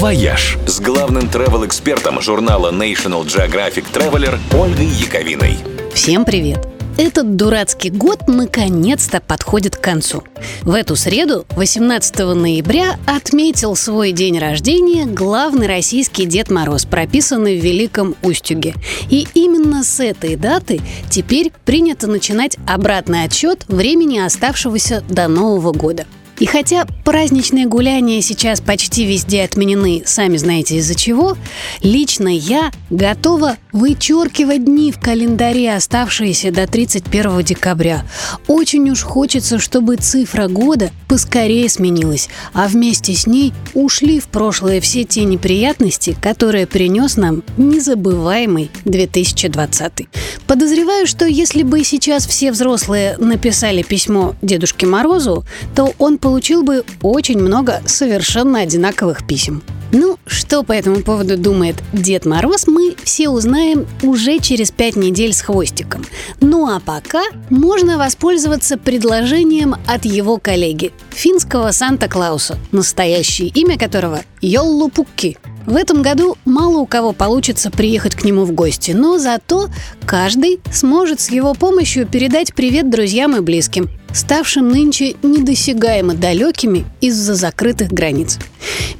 «Вояж» с главным travel-экспертом журнала National Geographic Traveler Ольгой Яковиной. Всем привет! Этот дурацкий год наконец-то подходит к концу. В эту среду, 18 ноября, отметил свой день рождения главный российский Дед Мороз, прописанный в Великом Устюге. И именно с этой даты теперь принято начинать обратный отсчет времени, оставшегося до Нового года – и хотя праздничные гуляния сейчас почти везде отменены, сами знаете из-за чего, лично я готова вычеркивать дни в календаре, оставшиеся до 31 декабря. Очень уж хочется, чтобы цифра года поскорее сменилась, а вместе с ней ушли в прошлое все те неприятности, которые принес нам незабываемый 2020. Подозреваю, что если бы сейчас все взрослые написали письмо Дедушке Морозу, то он получил бы очень много совершенно одинаковых писем. Ну, что по этому поводу думает Дед Мороз, мы все узнаем уже через пять недель с хвостиком. Ну а пока можно воспользоваться предложением от его коллеги, финского Санта-Клауса, настоящее имя которого Йоллу Пукки – в этом году мало у кого получится приехать к нему в гости, но зато каждый сможет с его помощью передать привет друзьям и близким, ставшим нынче недосягаемо далекими из-за закрытых границ.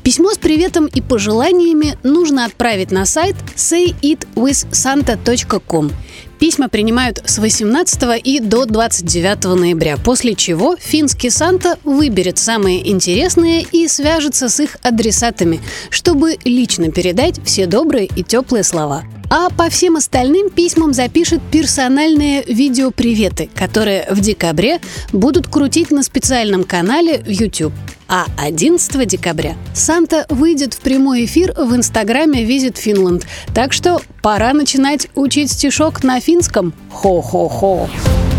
Письмо с приветом и пожеланиями нужно отправить на сайт sayitwithsanta.com. Письма принимают с 18 и до 29 ноября, после чего финский Санта выберет самые интересные и свяжется с их адресатами, чтобы лично передать все добрые и теплые слова. А по всем остальным письмам запишет персональные видеоприветы, которые в декабре будут крутить на специальном канале в YouTube. А 11 декабря Санта выйдет в прямой эфир в инстаграме Visit Finland. Так что пора начинать учить стишок на финском. Хо-хо-хо.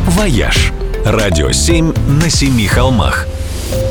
«Вояж» – радио 7 на семи холмах.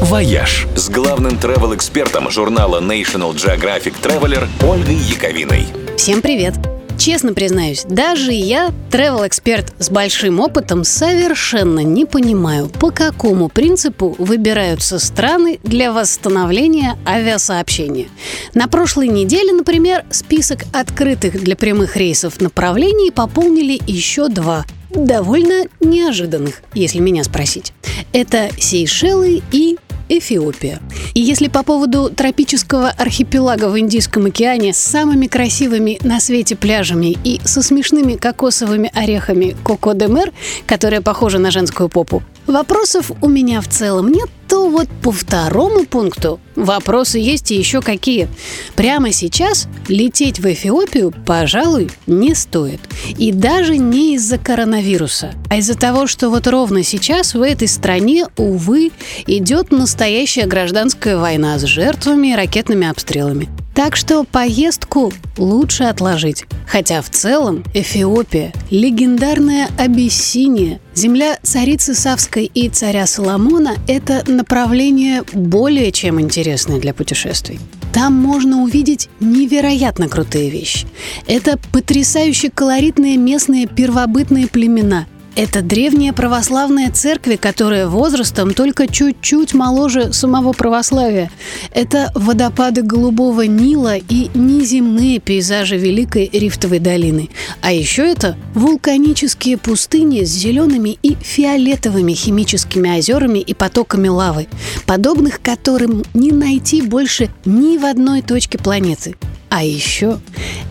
«Вояж» с главным travel-экспертом журнала National Geographic Traveler Ольгой Яковиной. Всем привет! Честно признаюсь, даже я, travel-эксперт с большим опытом, совершенно не понимаю, по какому принципу выбираются страны для восстановления авиасообщения. На прошлой неделе, например, список открытых для прямых рейсов направлений пополнили еще два довольно неожиданных, если меня спросить. Это Сейшелы и Эфиопия. И если по поводу тропического архипелага в Индийском океане с самыми красивыми на свете пляжами и со смешными кокосовыми орехами Коко де Мер, которая похожа на женскую попу, вопросов у меня в целом нет, то вот по второму пункту вопросы есть и еще какие. Прямо сейчас лететь в Эфиопию, пожалуй, не стоит. И даже не из-за коронавируса, а из-за того, что вот ровно сейчас в этой стране, увы, идет настоящая гражданская война с жертвами и ракетными обстрелами. Так что поездку лучше отложить. Хотя в целом Эфиопия, легендарная Абиссиния, земля царицы Савской и царя Соломона – это направление более чем интересное для путешествий. Там можно увидеть невероятно крутые вещи. Это потрясающе колоритные местные первобытные племена – это древняя православная церковь, которая возрастом только чуть-чуть моложе самого православия. Это водопады Голубого Нила и неземные пейзажи Великой Рифтовой долины. А еще это вулканические пустыни с зелеными и фиолетовыми химическими озерами и потоками лавы, подобных которым не найти больше ни в одной точке планеты. А еще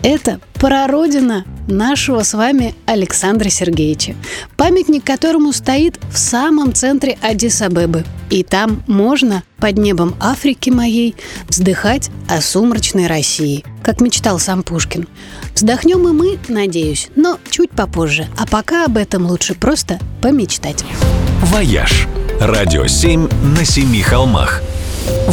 это прародина нашего с вами Александра Сергеевича, памятник которому стоит в самом центре Адис-Абебы. И там можно под небом Африки моей вздыхать о сумрачной России, как мечтал сам Пушкин. Вздохнем и мы, надеюсь, но чуть попозже. А пока об этом лучше просто помечтать. «Вояж» – радио 7 на семи холмах –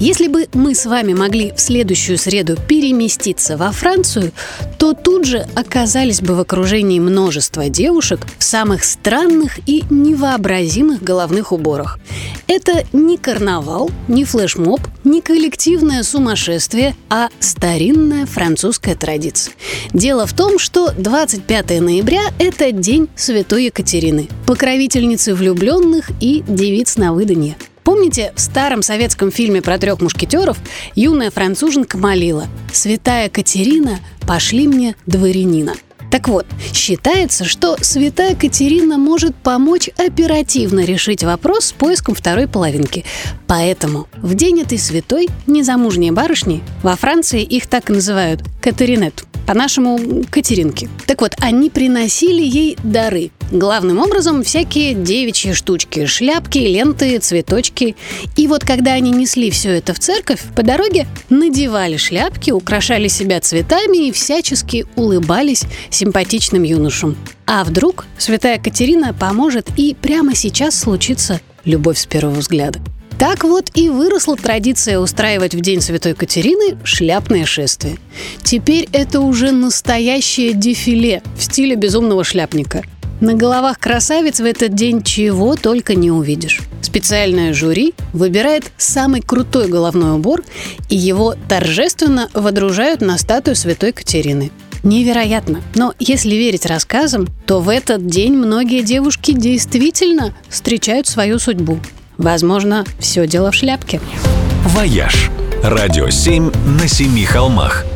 Если бы мы с вами могли в следующую среду переместиться во Францию, то тут же оказались бы в окружении множества девушек в самых странных и невообразимых головных уборах. Это не карнавал, не флешмоб, не коллективное сумасшествие, а старинная французская традиция. Дело в том, что 25 ноября – это День Святой Екатерины, покровительницы влюбленных и девиц на выданье. Помните, в старом советском фильме про трех мушкетеров юная француженка молила «Святая Катерина, пошли мне дворянина». Так вот, считается, что святая Катерина может помочь оперативно решить вопрос с поиском второй половинки. Поэтому в день этой святой незамужние барышни, во Франции их так и называют – Катеринет, по-нашему Катеринки. Так вот, они приносили ей дары. Главным образом всякие девичьи штучки, шляпки, ленты, цветочки. И вот когда они несли все это в церковь, по дороге надевали шляпки, украшали себя цветами и всячески улыбались симпатичным юношам. А вдруг святая Катерина поможет и прямо сейчас случится любовь с первого взгляда. Так вот и выросла традиция устраивать в День Святой Катерины шляпное шествие. Теперь это уже настоящее дефиле в стиле безумного шляпника. На головах красавиц в этот день чего только не увидишь. Специальное жюри выбирает самый крутой головной убор, и его торжественно водружают на статую Святой Катерины. Невероятно. Но если верить рассказам, то в этот день многие девушки действительно встречают свою судьбу. Возможно, все дело в шляпке. «Вояж» – радио 7 на семи холмах –